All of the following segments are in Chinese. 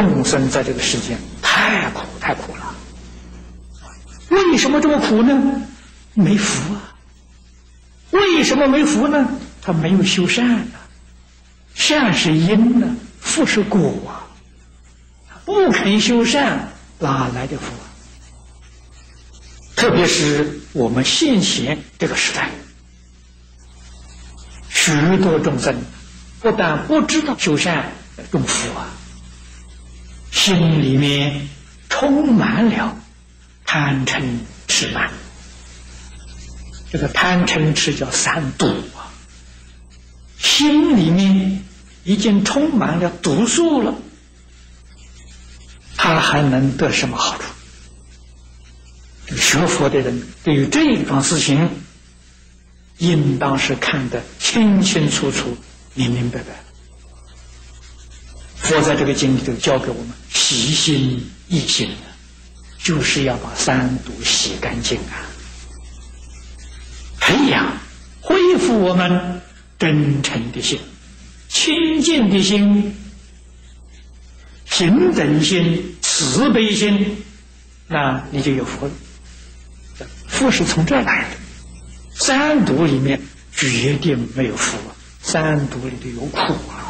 众生在这个世间太苦太苦了。为什么这么苦呢？没福啊！为什么没福呢？他没有修善呢、善是因呢、福是果啊。不肯修善，哪来的福啊？特别是我们现前这个时代，许多众生不但不知道修善种福啊，心里面充满了贪嗔痴慢。这个贪嗔痴叫三毒啊，心里面已经充满了毒素了，他还能得什么好处？学佛的人对于这一桩事情，应当是看得清清楚楚、明明白白。佛在这个经里头教给我们：洗心易心，就是要把三毒洗干净啊，培养、恢复我们真诚的心、清净的心、平等心、慈悲心，那你就有福了。福是从这儿来的，三毒里面决定没有福啊，三毒里头有苦啊，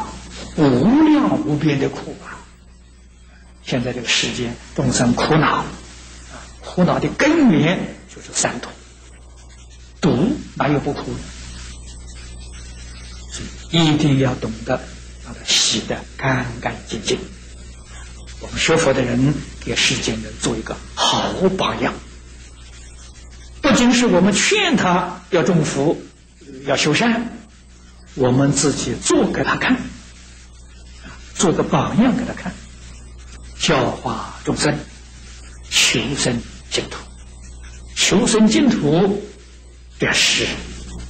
无量无边的苦啊。现在这个世间众生苦恼，苦恼的根源就是三毒，毒哪有不苦？一定要懂得把它洗得干干净净。我们学佛的人给世间人做一个好榜样。不仅是我们劝他要种福，要修善，我们自己做给他看，做个榜样给他看，教化众生，求生净土，求生净土，这是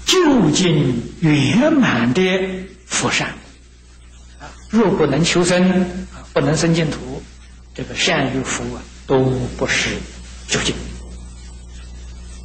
究竟圆满的福善。若不能求生，不能生净土，这个善与福啊，都不是究竟。